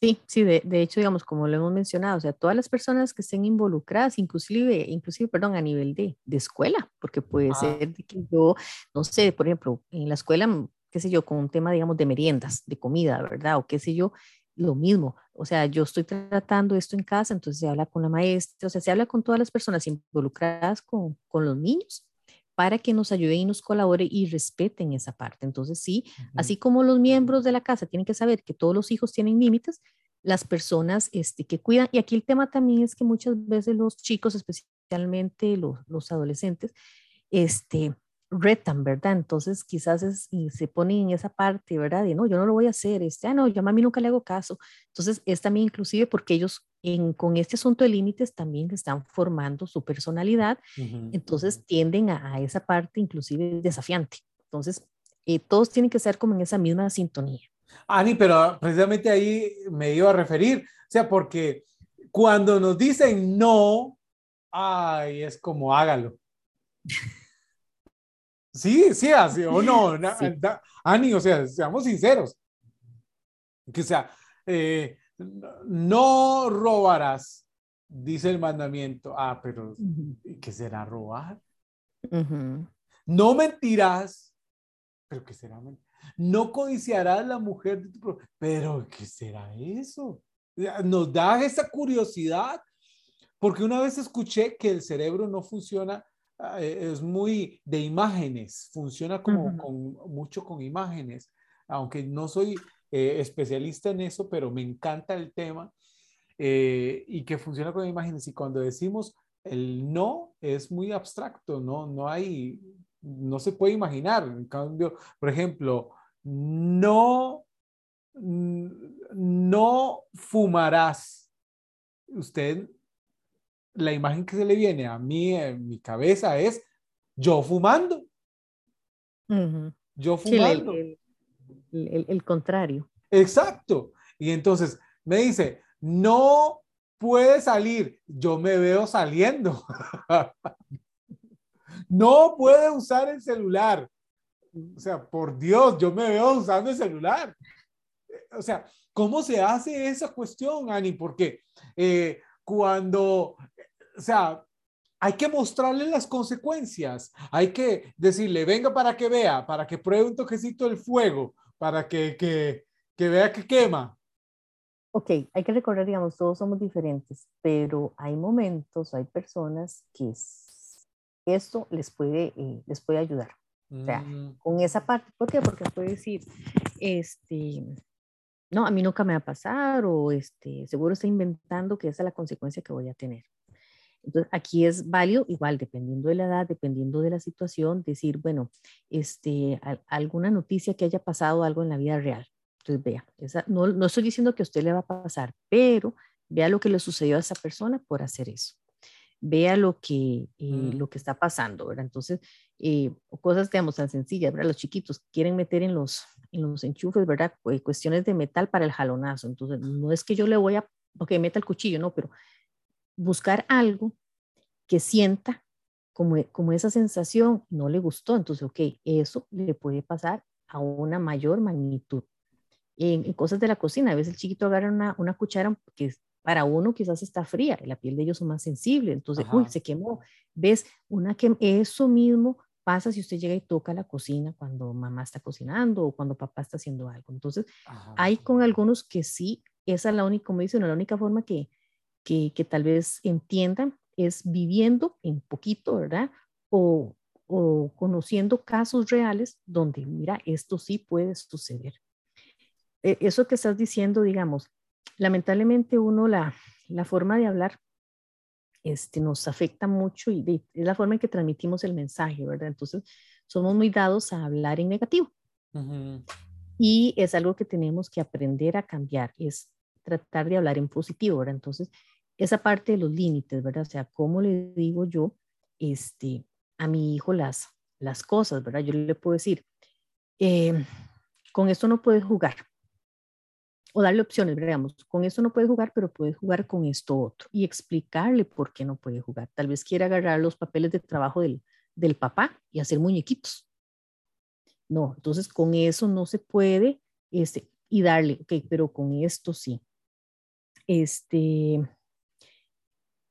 Sí, sí, de, de, hecho, digamos, como lo hemos mencionado, o sea, todas las personas que estén involucradas, inclusive, inclusive, perdón, a nivel de, de escuela, porque puede ah. ser que yo, no sé, por ejemplo, en la escuela, mm, qué sé yo, con un tema, digamos, de meriendas, de comida, ¿verdad? O qué sé yo, lo mismo, o sea, yo estoy tratando esto en casa, entonces se habla con la maestra, o sea, se habla con todas las personas involucradas con, con los niños para que nos ayuden y nos colaboren y respeten esa parte. Entonces, sí, así como los miembros de la casa tienen que saber que todos los hijos tienen límites, las personas este, que cuidan, y aquí el tema también es que muchas veces los chicos, especialmente los, los adolescentes, este, retan, ¿verdad? Entonces quizás es, y se ponen en esa parte, ¿verdad? De no, yo no lo voy a hacer, este, ah, no, yo a mí nunca le hago caso. Entonces es también inclusive porque ellos en, con este asunto de límites también están formando su personalidad, entonces tienden a, esa parte inclusive desafiante. Entonces eh, todos tienen que ser como en esa misma sintonía. Ani, pero precisamente ahí me iba a referir, o sea, porque cuando nos dicen no, ay, es como hágalo. Sí, sí, así o no. Ani, o sea, seamos sinceros. Que sea, eh, no robarás, dice el mandamiento. Ah, pero ¿qué será robar? No mentirás, pero ¿qué será mentir? no codiciarás la mujer de tu. Pero, ¿qué será eso? Nos da esa curiosidad, porque una vez escuché que el cerebro no funciona, eh, es muy de imágenes, funciona como con, mucho con imágenes, aunque no soy eh, especialista en eso, pero me encanta el tema eh, y que funciona con imágenes. Y cuando decimos el no es muy abstracto, no, no hay, no se puede imaginar. En cambio, por ejemplo, no, no fumarás. Usted, la imagen que se le viene a mí en mi cabeza es yo fumando. Yo fumando. el, contrario. Exacto. Y entonces me dice, no puede salir. Yo me veo saliendo. no puede usar el celular. O sea, por Dios, yo me veo usando el celular. O sea, ¿cómo se hace esa cuestión, Ani? Porque eh, cuando, o sea, hay que mostrarle las consecuencias, hay que decirle, venga para que vea, para que pruebe un toquecito del fuego, para que, que, que vea que quema. Ok, hay que recordar, digamos, todos somos diferentes, pero hay momentos, hay personas que esto les puede, eh, les puede ayudar. O sea, mm. con esa parte, ¿por qué? Porque puede decir, este, no, a mí nunca me va a pasar o este, seguro está inventando que esa es la consecuencia que voy a tener. Entonces, aquí es válido, igual, dependiendo de la edad, dependiendo de la situación, decir, bueno, este, alguna noticia que haya pasado algo en la vida real. Entonces, vea, no, no estoy diciendo que a usted le va a pasar, pero vea lo que le sucedió a esa persona por hacer eso vea lo que, eh, mm. lo que está pasando, ¿verdad? Entonces, eh, cosas, digamos, tan sencillas, ¿verdad? Los chiquitos quieren meter en los, en los enchufes, ¿verdad? Cuestiones de metal para el jalonazo. Entonces, no es que yo le voy a, ok, meta el cuchillo, no, pero buscar algo que sienta como, como esa sensación no le gustó. Entonces, ok, eso le puede pasar a una mayor magnitud. En, cosas de la cocina, a veces el chiquito agarra una, una cuchara que para uno quizás está fría, la piel de ellos son más sensible, entonces, uy, se quemó. ¿Ves? Una que eso mismo pasa si usted llega y toca la cocina cuando mamá está cocinando o cuando papá está haciendo algo. Entonces, hay con algunos que sí, esa es la única, como dice, la única forma que, que, que, tal vez entiendan es viviendo en poquito, ¿verdad? O, o conociendo casos reales donde, mira, esto sí puede suceder. E, eso que estás diciendo, digamos, lamentablemente uno la, la forma de hablar este, nos afecta mucho y es la forma en que transmitimos el mensaje, ¿verdad? Entonces, somos muy dados a hablar en negativo. Y es algo que tenemos que aprender a cambiar, es tratar de hablar en positivo, ¿verdad? Entonces, esa parte de los límites, ¿verdad? O sea, ¿cómo le digo yo este, a mi hijo las, las cosas, ¿verdad? Yo le puedo decir, eh, con esto no puedes jugar, o darle opciones, digamos, con esto no puede jugar, pero puede jugar con esto otro y explicarle por qué no puede jugar. Tal vez quiera agarrar los papeles de trabajo del, del papá y hacer muñequitos. No, entonces con eso no se puede, este, y darle, ok, pero con esto sí. Este,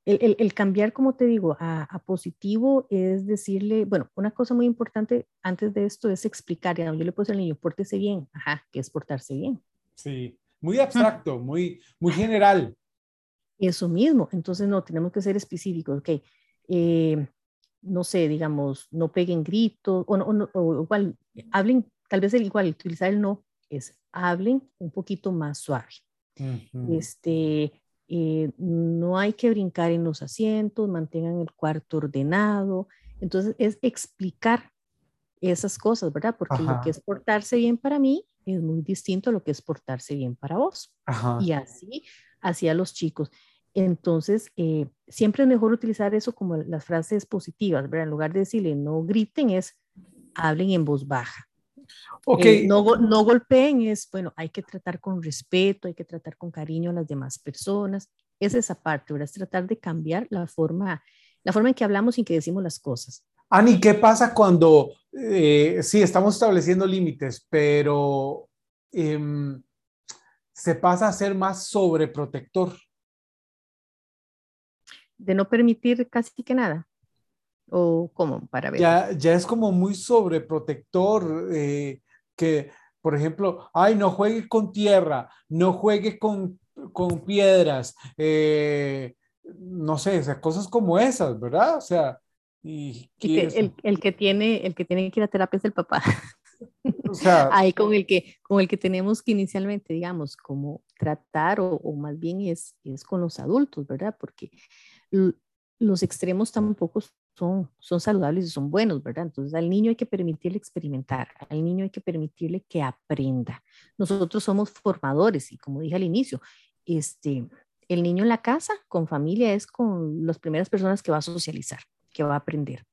el, el, cambiar, como te digo, a, a, positivo es decirle, bueno, una cosa muy importante antes de esto es explicar, yo le decir al niño, pórtese bien, ajá, que es portarse bien. Sí, muy abstracto, muy, muy general. Eso mismo, entonces no, tenemos que ser específicos, ok. Eh, no sé, digamos, no peguen gritos, o, no, o, igual, hablen, tal vez el igual, utilizar el no, es hablen un poquito más suave. Este, eh, no hay que brincar en los asientos, mantengan el cuarto ordenado. Entonces, es explicar esas cosas, ¿verdad? Porque lo que es portarse bien para mí es muy distinto a lo que es portarse bien para vos. Y así hacia los chicos. Entonces, eh, siempre es mejor utilizar eso como las frases positivas, ¿verdad? En lugar de decirle no griten, es hablen en voz baja. Ok. Eh, no, no golpeen, es bueno, hay que tratar con respeto, hay que tratar con cariño a las demás personas. Es esa parte, ¿verdad? Es tratar de cambiar la forma, la forma en que hablamos y en que decimos las cosas. Ani, ¿qué pasa cuando eh, sí estamos estableciendo límites, pero em, se pasa a ser más sobreprotector? De no permitir casi que nada. ¿O cómo? Para ver. Ya, ya es como muy sobreprotector, eh, que por ejemplo, ay, no juegue con tierra, no juegue con, con piedras, eh, no sé, cosas como esas, ¿verdad? O sea, y, el, el, que tiene, el que tiene que ir a terapia es el papá. O sea, ahí con el que con el que tenemos que inicialmente, digamos, como tratar o, o más bien es, es con los adultos, ¿verdad? Porque los extremos tampoco son, son saludables y son buenos, ¿verdad? Entonces al niño hay que permitirle experimentar, al niño hay que permitirle que aprenda. Nosotros somos formadores y como dije al inicio, este, el niño en la casa con familia es con las primeras personas que va a socializar, que va a aprender.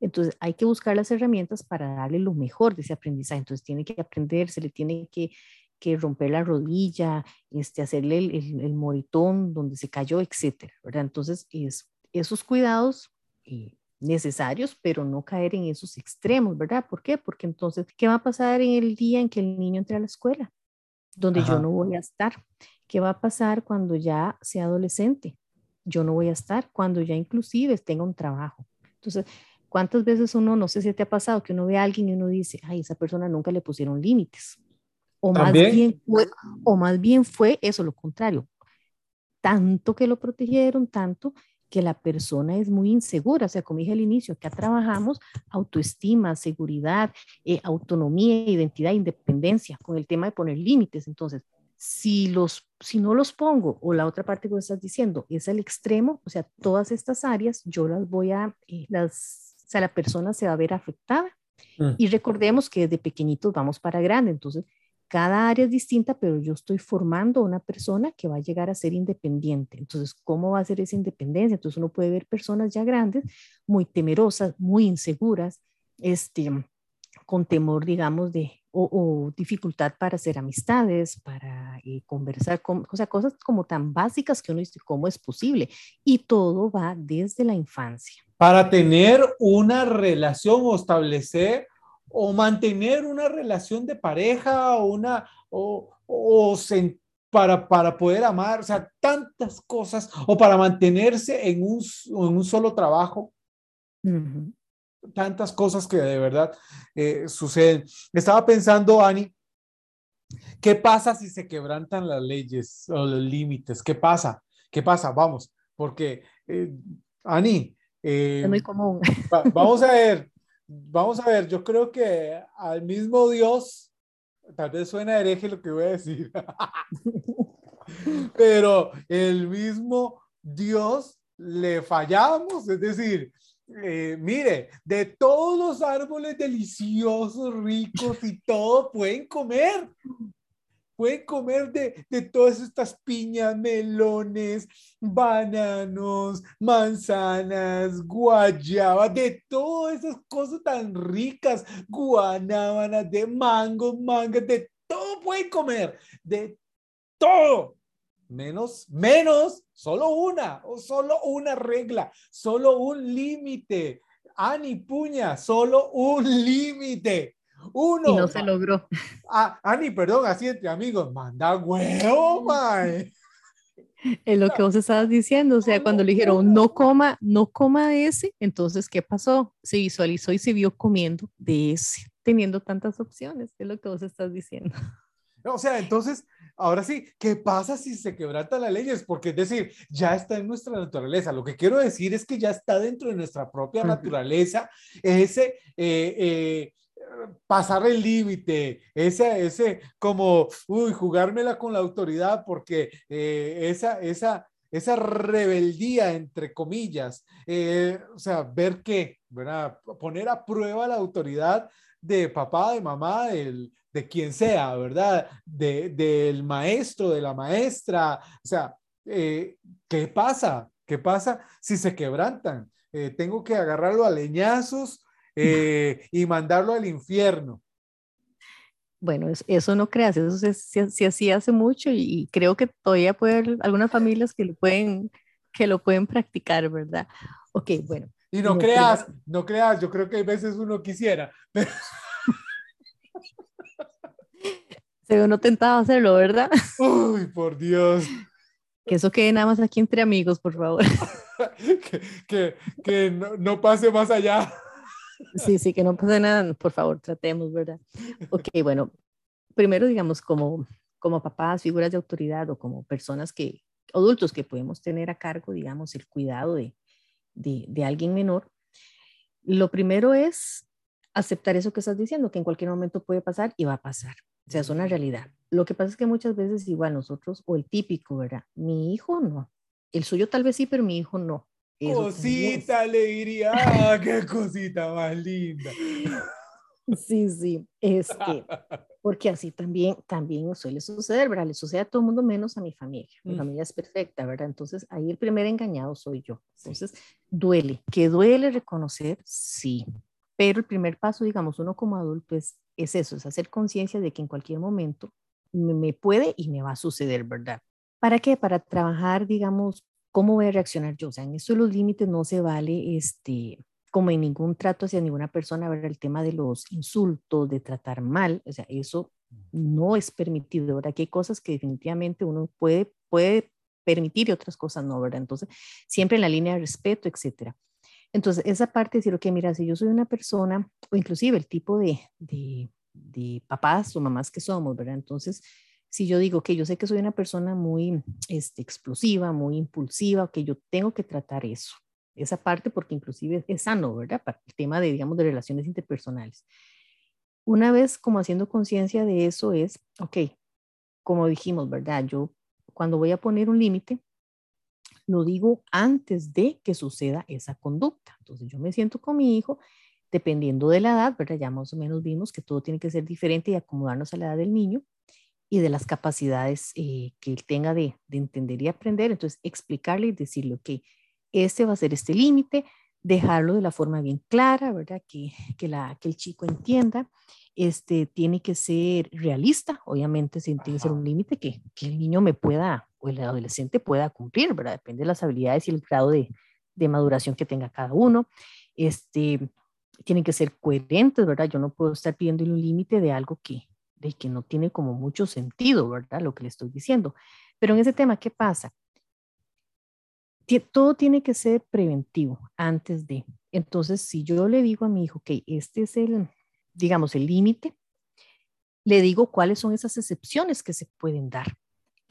Entonces hay que buscar las herramientas para darle lo mejor de ese aprendizaje. Entonces tiene que aprender, se le tiene que, que romper la rodilla, este, hacerle el, el, el, moritón donde se cayó, etcétera, ¿verdad? Entonces es, esos cuidados eh, necesarios, pero no caer en esos extremos, ¿verdad? ¿Por qué? Porque entonces, ¿qué va a pasar en el día en que el niño entre a la escuela? Donde yo no voy a estar. ¿Qué va a pasar cuando ya sea adolescente? Yo no voy a estar cuando ya inclusive tenga un trabajo. Entonces, ¿cuántas veces uno, no sé si te ha pasado, que uno ve a alguien y uno dice, ay, esa persona nunca le pusieron límites? O más, bien fue, o más bien fue eso, lo contrario. Tanto que lo protegieron, tanto que la persona es muy insegura, o sea, como dije al inicio, acá trabajamos autoestima, seguridad, eh, autonomía, identidad, independencia, con el tema de poner límites. Entonces, si, los, si no los pongo, o la otra parte que estás diciendo es el extremo, o sea, todas estas áreas yo las voy a, eh, las, o sea, la persona se va a ver afectada. Mm. Y recordemos que desde pequeñitos vamos para grande, entonces cada área es distinta, pero yo estoy formando una persona que va a llegar a ser independiente. Entonces, ¿cómo va a ser esa independencia? Entonces, uno puede ver personas ya grandes, muy temerosas, muy inseguras, este, con temor, digamos, de, o, dificultad para hacer amistades, para eh, conversar, con, o sea, cosas como tan básicas que uno dice, ¿cómo es posible? Y todo va desde la infancia. Para tener una relación o establecer o mantener una relación de pareja o una o, o para, para poder amar, o sea, tantas cosas, o para mantenerse en un, en un solo trabajo. Tantas cosas que de verdad eh, suceden. Estaba pensando, Ani, ¿qué pasa si se quebrantan las leyes o los límites? ¿Qué pasa? ¿Qué pasa? Vamos, porque, eh, Ani, es muy común. vamos a ver, vamos a ver, yo creo que al mismo Dios, tal vez suena hereje lo que voy a decir, pero el mismo Dios le fallamos, es decir, eh, mire, de todos los árboles deliciosos, ricos y todo, pueden comer, pueden comer de, de todas estas piñas, melones, bananos, manzanas, guayabas, de todas esas cosas tan ricas, guanábanas, de mango, mangas, de todo pueden comer, de todo. Menos, menos, solo una, o solo una regla, solo un límite. Ani Puña, solo un límite. Uno. Y no se logró. Ah, Ani, perdón, así entre amigos, manda huevo, mae. Es lo que vos estabas diciendo, o sea, cuando le dijeron no coma, no coma ese, entonces, ¿qué pasó? Se visualizó y se vio comiendo de ese, teniendo tantas opciones, es lo que vos estás diciendo. O sea, entonces, ahora sí, ¿qué pasa si se quebrantan las leyes? Porque es decir, ya está en nuestra naturaleza. Lo que quiero decir es que ya está dentro de nuestra propia naturaleza ese... Eh, eh, pasar el límite, ese, ese como, uy, jugármela con la autoridad porque eh, esa, esa, esa rebeldía, entre comillas, eh, o sea, ver que, ¿verdad? Poner a prueba la autoridad de papá, de mamá, del, de quien sea, ¿verdad? De, del maestro, de la maestra, o sea, eh, ¿qué pasa? ¿Qué pasa si se quebrantan? tengo que agarrarlo a leñazos eh, y mandarlo al infierno. Bueno, eso, no creas, eso se, hacía hace mucho y, creo que todavía puede haber algunas familias que lo pueden, que lo pueden practicar, ¿verdad? Ok, bueno. Y no, creas, no creas, yo creo que a veces uno quisiera. Se ve uno tentado a hacerlo, ¿verdad? Uy, por Dios. Que eso quede nada más aquí entre amigos, por favor. que, que, no, no, pase más allá. Sí, sí, que no pasa nada, por favor, tratemos, ¿verdad? Ok, bueno, primero, digamos, como, como papás, figuras de autoridad o como personas que, adultos que podemos tener a cargo, digamos, el cuidado de, de, de alguien menor, lo primero es aceptar eso que estás diciendo, que en cualquier momento puede pasar y va a pasar. O sea, es una realidad. Lo que pasa es que muchas veces igual nosotros, o el típico, ¿verdad? Mi hijo no. El suyo tal vez sí, pero mi hijo no. Cosita le diría, ah, qué cosita más linda. Sí, sí, este, porque así también, también suele suceder, ¿verdad? Le sucede a todo el mundo menos a mi familia. Mi mm. familia es perfecta, ¿verdad? Entonces ahí el primer engañado soy yo. Entonces duele, que duele reconocer, sí, pero el primer paso, digamos, uno como adulto es, es eso, es hacer conciencia de que en cualquier momento me, puede y me va a suceder, ¿verdad? ¿Para qué? Para trabajar, digamos, cómo voy a reaccionar yo. O sea, en eso de los límites no se vale, este, como en ningún trato hacia ninguna persona, ver el tema de los insultos, de tratar mal, o sea, eso no es permitido, ¿verdad? Que hay cosas que definitivamente uno puede, puede permitir y otras cosas no, ¿verdad? Entonces, siempre en la línea de respeto, etcétera. Entonces, esa parte de decir, ok, mira, si yo soy una persona, o inclusive el tipo de, de, de papás o mamás que somos, ¿verdad? Entonces, si yo digo que yo sé que soy una persona muy este, explosiva, muy impulsiva, que yo tengo que tratar eso, esa parte, porque inclusive es sano, ¿verdad? Para el tema de, digamos, de relaciones interpersonales. Una vez como haciendo conciencia de eso es, ok, como dijimos, ¿verdad? Yo cuando voy a poner un límite, lo digo antes de que suceda esa conducta. Entonces yo me siento con mi hijo, dependiendo de la edad, ¿verdad? Ya más o menos vimos que todo tiene que ser diferente y acomodarnos a la edad del niño y de las capacidades eh, que él tenga de, de, entender y aprender. Entonces explicarle y decirle, ok, este va a ser este límite, dejarlo de la forma bien clara, ¿verdad? Que, que, la, que el chico entienda. Este tiene que ser realista, obviamente, tiene que ser un límite que, que el niño me pueda o el adolescente pueda cumplir, ¿verdad? Depende de las habilidades y el grado de, de maduración que tenga cada uno. Este, tienen que ser coherentes, ¿verdad? Yo no puedo estar pidiendo un límite de algo que, de que no tiene como mucho sentido, ¿verdad? Lo que le estoy diciendo. Pero en ese tema, ¿qué pasa? Todo tiene que ser preventivo antes de. Entonces, si yo le digo a mi hijo que este es el, digamos, el límite, le digo cuáles son esas excepciones que se pueden dar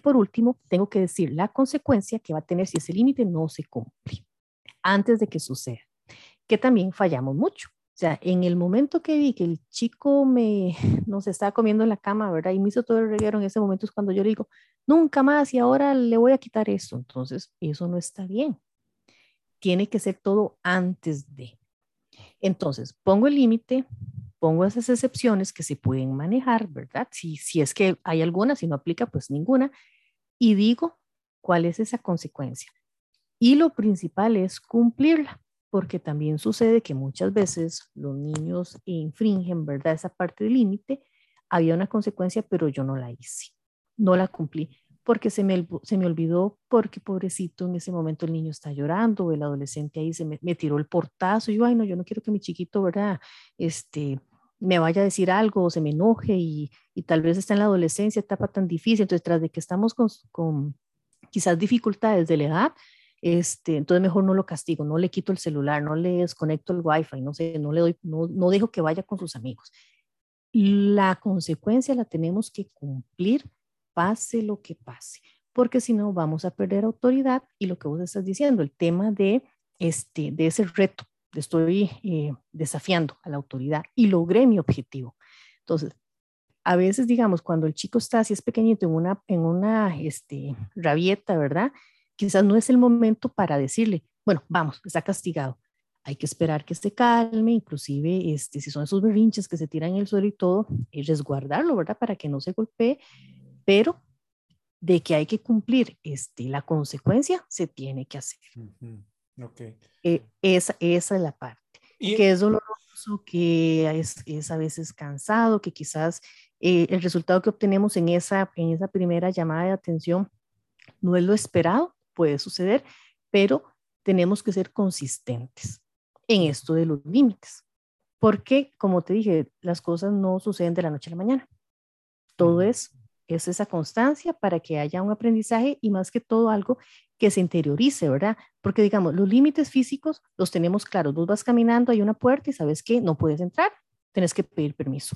por último, tengo que decir la consecuencia que va a tener si ese límite no se cumple antes de que suceda, que también fallamos mucho. Sea, en el momento que vi que el chico me nos estaba comiendo en la cama, ¿verdad? Y me hizo todo el reguero, en ese momento es cuando yo le digo, nunca más y ahora le voy a quitar eso. Entonces, eso no está bien. Tiene que ser todo antes de. Entonces, pongo el límite, pongo esas excepciones que se pueden manejar, ¿verdad? Si, si es que hay alguna, si no aplica, pues ninguna. Y digo cuál es esa consecuencia. Y lo principal es cumplirla, porque también sucede que muchas veces los niños infringen, ¿verdad? Esa parte del límite. Había una consecuencia, pero yo no la hice, no la cumplí porque se me, se me olvidó, porque pobrecito, en ese momento el niño está llorando, el adolescente ahí se me, me, tiró el portazo, y yo, ay, no, yo no quiero que mi chiquito, ¿verdad? Este, me vaya a decir algo o se me enoje y, y tal vez está en la adolescencia, etapa tan difícil, entonces tras de que estamos con, con quizás dificultades de la edad, este, entonces mejor no lo castigo, no le quito el celular, no le desconecto el wifi, no sé, no le doy, no, no dejo que vaya con sus amigos. La consecuencia la tenemos que cumplir pase lo que pase, porque si no vamos a perder autoridad y lo que vos estás diciendo, el tema de, este, de ese reto, estoy eh, desafiando a la autoridad y logré mi objetivo. Entonces, a veces, digamos, cuando el chico está así es pequeñito en una, en una este, rabieta, ¿verdad? Quizás no es el momento para decirle, bueno, vamos, está castigado. Hay que esperar que se calme, inclusive este, si son esos berrinches que se tiran en el suelo y todo, es resguardarlo, ¿verdad? Para que no se golpee pero de que hay que cumplir este, la consecuencia, se tiene que hacer. okay. Eh, esa, esa es la parte. Que es doloroso, que es, es, a veces cansado, que quizás eh, el resultado que obtenemos en esa, en esa primera llamada de atención no es lo esperado, puede suceder, pero tenemos que ser consistentes en esto de los límites. Porque, como te dije, las cosas no suceden de la noche a la mañana. Todo es es esa constancia para que haya un aprendizaje y más que todo algo que se interiorice, ¿verdad? Porque digamos, los límites físicos los tenemos claros. Vos vas caminando, hay una puerta y sabes que no puedes entrar, tienes que pedir permiso.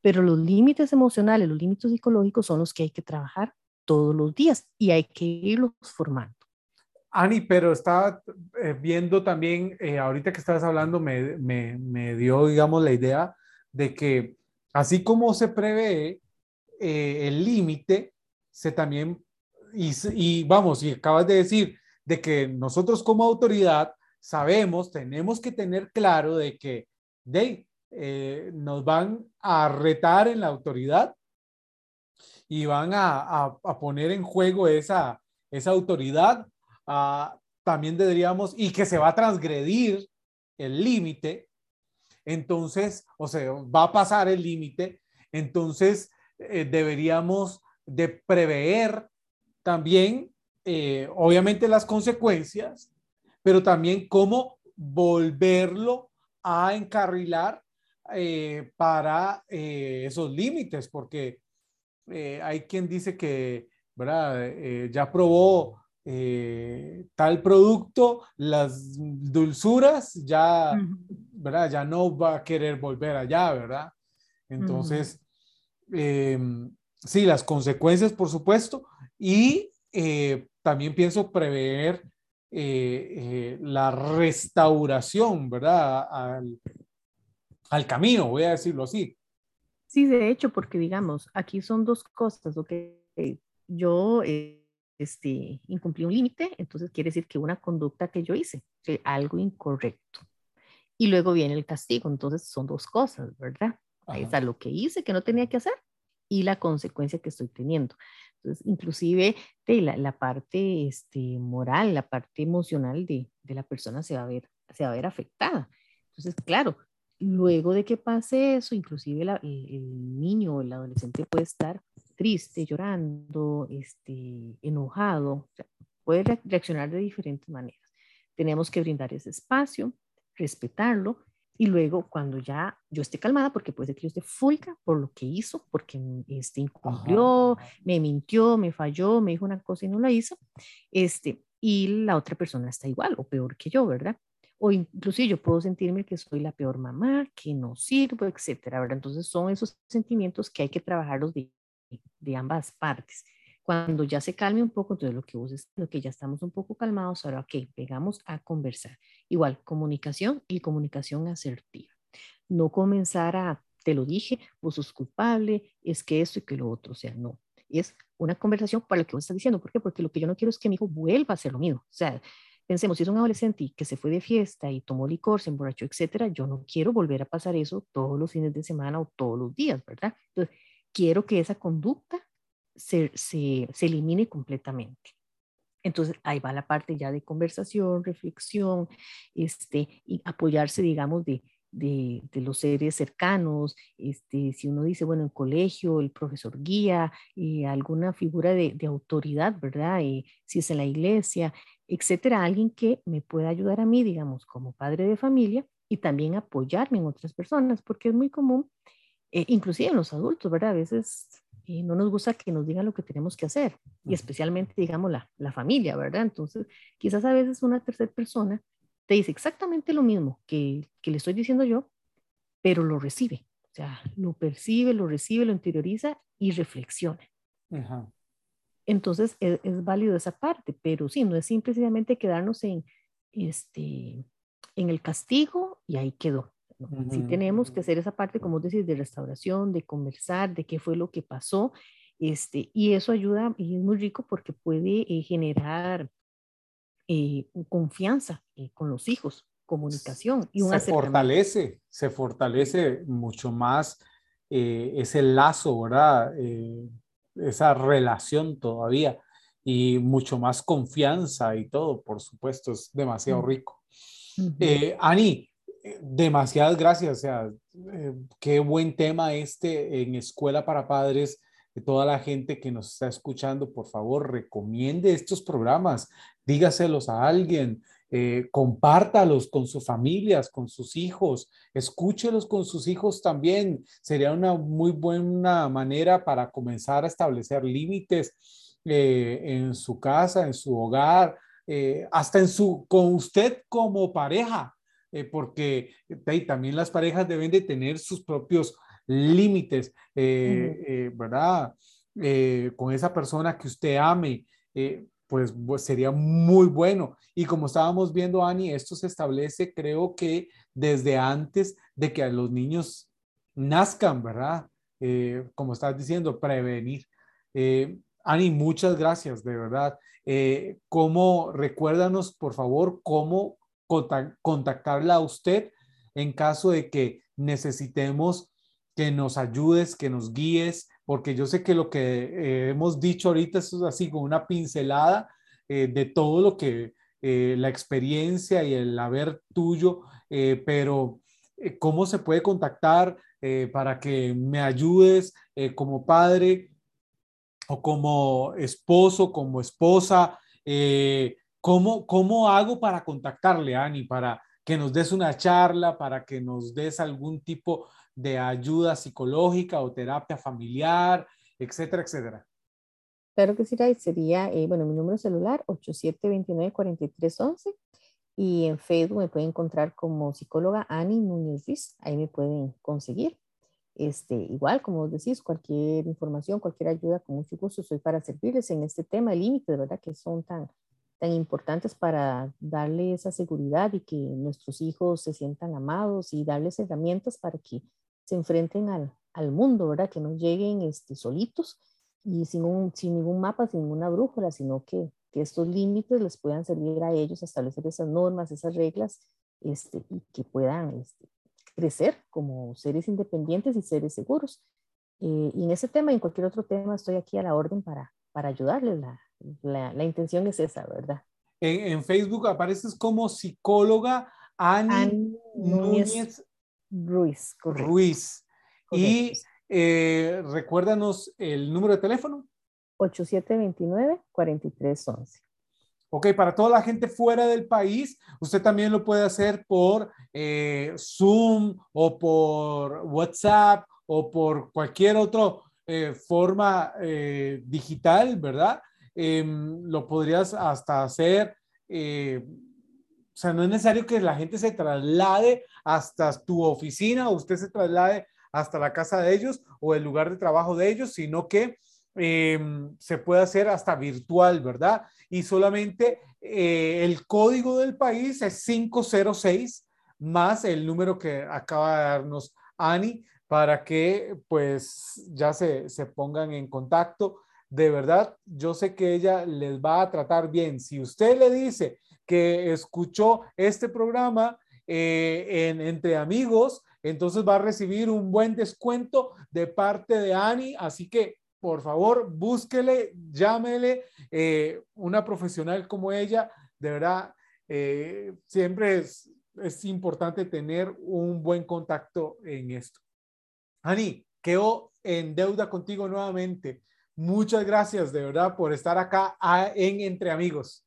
pero los límites emocionales, los límites psicológicos son los que hay que trabajar todos los días y hay que irlos formando. Ani, pero estaba eh, viendo también, eh, ahorita que estabas hablando, me, me, me, dio, digamos, la idea de que así como se prevé eh, el límite, se también, y, y, vamos, y acabas de decir de que nosotros como autoridad sabemos, tenemos que tener claro de que de, eh, nos van a retar en la autoridad y van a, poner en juego esa, esa autoridad. Ah, también deberíamos, y que se va a transgredir el límite, entonces, o sea, va a pasar el límite, entonces eh, deberíamos de prever también, eh, obviamente, las consecuencias, pero también cómo volverlo a encarrilar eh, para esos límites, porque eh, hay quien dice que ¿verdad? ya probó tal producto, las dulzuras ya, ¿verdad? ya no va a querer volver allá, ¿verdad? Entonces, em, sí, las consecuencias, por supuesto, y también pienso prever la restauración, ¿verdad? Al, al camino, voy a decirlo así. Sí, de hecho, porque digamos, aquí son dos cosas, ok, yo eh, este, incumplí un límite, entonces quiere decir que una conducta que yo hice, que algo incorrecto. Y luego viene el castigo, entonces son dos cosas, ¿verdad? Ahí está lo que hice que no tenía que hacer y la consecuencia que estoy teniendo. Entonces, inclusive de la, la, parte este, moral, la parte emocional de, de, la persona se va, a ver, se va a ver afectada. Entonces, claro, Luego de que pase eso, inclusive el, niño o el adolescente puede estar triste, llorando, este, enojado, puede reaccionar de diferentes maneras. Tenemos que brindar ese espacio, respetarlo y luego cuando ya yo esté calmada, porque puede que yo esté fulca por lo que hizo, porque este, incumplió, me mintió, me falló, me dijo una cosa y no la hizo, este, y la otra persona está igual o peor que yo, ¿verdad? O inclusive yo puedo sentirme que soy la peor mamá, que no sirvo, etcétera, ¿verdad? Entonces son esos sentimientos que hay que trabajarlos de, de ambas partes. Cuando ya se calme un poco, entonces lo que vos es lo que ya estamos un poco calmados, ahora, ok, pegamos a conversar. Igual, comunicación y comunicación asertiva. No comenzar a, te lo dije, vos sos culpable, es que esto y que lo otro, o sea, no. Es una conversación para lo que vos estás diciendo. ¿Por qué? Porque lo que yo no quiero es que mi hijo vuelva a hacer lo mismo. O sea, Pensemos, si es un adolescente que se fue de fiesta y tomó licor, se emborrachó, etcétera, yo no quiero volver a pasar eso todos los fines de semana o todos los días, ¿verdad? Entonces, quiero que esa conducta se, se, se elimine completamente. Entonces, ahí va la parte ya de conversación, reflexión, este, y apoyarse, digamos, de, de, de, los seres cercanos, este, si uno dice, bueno, en colegio, el profesor guía, y alguna figura de, de autoridad, ¿verdad? Y si es en la iglesia, etcétera, alguien que me pueda ayudar a mí, digamos, como padre de familia y también apoyarme en otras personas, porque es muy común, eh, inclusive en los adultos, ¿verdad? A veces eh, no nos gusta que nos digan lo que tenemos que hacer, y especialmente, digamos, la, la familia, ¿verdad? Entonces, quizás a veces una tercera persona te dice exactamente lo mismo que, que le estoy diciendo yo, pero lo recibe, o sea, lo percibe, lo recibe, lo interioriza y reflexiona. Ajá. Entonces es, válido esa parte, pero sí, no es simplemente quedarnos en, este, en el castigo y ahí quedó. Sí tenemos que hacer esa parte, como decís, de restauración, de conversar, de qué fue lo que pasó, este, y eso ayuda y es muy rico porque puede eh, generar eh, confianza eh, con los hijos, comunicación y un se fortalece, se fortalece mucho más ese lazo, ¿verdad? Esa relación todavía y mucho más confianza y todo, por supuesto, es demasiado rico. Eh, Ani, eh, demasiadas gracias, o sea, eh, qué buen tema este en Escuela para Padres. Toda la gente que nos está escuchando, por favor, recomiende estos programas, dígaselos a alguien, eh, compártalos con sus familias, con sus hijos, escúchelos con sus hijos también. Sería una muy buena manera para comenzar a establecer límites eh, en su casa, en su hogar, eh, hasta en su, con usted como pareja, porque también las parejas deben de tener sus propios límites, ¿verdad? con esa persona que usted ame, pues, sería muy bueno. Y como estábamos viendo, Ani, esto se establece, creo que desde antes de que los niños nazcan, ¿verdad? Eh, como estás diciendo, prevenir. Eh, Ani, muchas gracias, de verdad. Eh, ¿Cómo, recuérdanos, por favor, cómo contactarla a usted en caso de que necesitemos que nos ayudes, que nos guíes, porque yo sé que lo que eh, hemos dicho ahorita es así como una pincelada eh, de todo lo que eh, la experiencia y el haber tuyo, pero ¿cómo se puede contactar para que me ayudes como padre o como esposo, como esposa? ¿cómo, ¿Cómo hago para contactarle, Ani, para que nos des una charla, para que nos des algún tipo de ayuda psicológica o terapia familiar, etcétera, etcétera. Claro que sí, sería, eh, bueno, mi número celular 8729-4311 y en Facebook me pueden encontrar como psicóloga Ani Núñez Ruiz, ahí me pueden conseguir. Este, igual, como decís, cualquier información, cualquier ayuda, con mucho gusto soy para servirles en este tema de límites, ¿verdad? Que son tan, tan importantes para darle esa seguridad y que nuestros hijos se sientan amados y darles herramientas para que se enfrenten al, al mundo, ¿verdad? Que no lleguen este, solitos y sin, un, sin ningún mapa, sin ninguna brújula, sino que, que estos límites les puedan servir a ellos a establecer esas normas, esas reglas, este, y que puedan este, crecer como seres independientes y seres seguros. Eh, y en ese tema y en cualquier otro tema estoy aquí a la orden para, para ayudarles. La, la, la intención es esa, ¿verdad? En, en Facebook apareces como psicóloga Ani, Núñez Ruiz. Ruiz. Y eh, recuérdanos el número de teléfono. 8729-4311. Ok, para toda la gente fuera del país, usted también lo puede hacer por eh, Zoom o por WhatsApp o por cualquier otra eh, forma digital, ¿verdad? Em, lo podrías hasta hacer o sea, no es necesario que la gente se traslade hasta tu oficina o usted se traslade hasta la casa de ellos o el lugar de trabajo de ellos, sino que em, se puede hacer hasta virtual, ¿verdad? Y solamente eh, el código del país es 506 más el número que acaba de darnos Ani para que pues ya se, se pongan en contacto. De verdad, yo sé que ella les va a tratar bien. Si usted le dice, que escuchó este programa eh, en Entre Amigos, entonces va a recibir un buen descuento de parte de Ani, así que por favor búsquele, llámele, eh, una profesional como ella, de verdad, eh, siempre es, importante tener un buen contacto en esto. Ani, quedo en deuda contigo nuevamente. Muchas gracias de verdad por estar acá en Entre Amigos.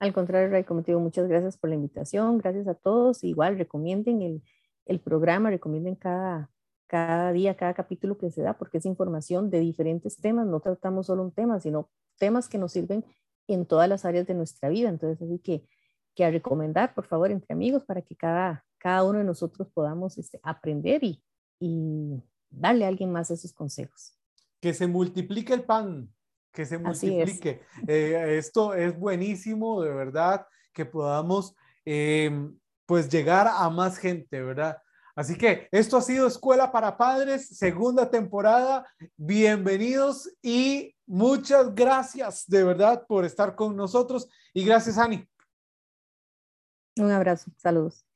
Al contrario, Ray, como te muchas gracias por la invitación, gracias a todos. Igual recomienden el, programa, recomienden cada, cada día, cada capítulo que se da, porque es información de diferentes temas, no tratamos solo un tema, sino temas que nos sirven en todas las áreas de nuestra vida. Entonces, así que, que a recomendar, por favor, entre amigos, para que cada, cada uno de nosotros podamos este, aprender y, y darle a alguien más esos consejos. Que se multiplique el pan, que se multiplique. Eh, esto es buenísimo, de verdad, que podamos em, pues llegar a más gente, ¿verdad? Así que esto ha sido Escuela para Padres, segunda temporada. Bienvenidos y muchas gracias de verdad por estar con nosotros y gracias, Ani. Un abrazo, saludos.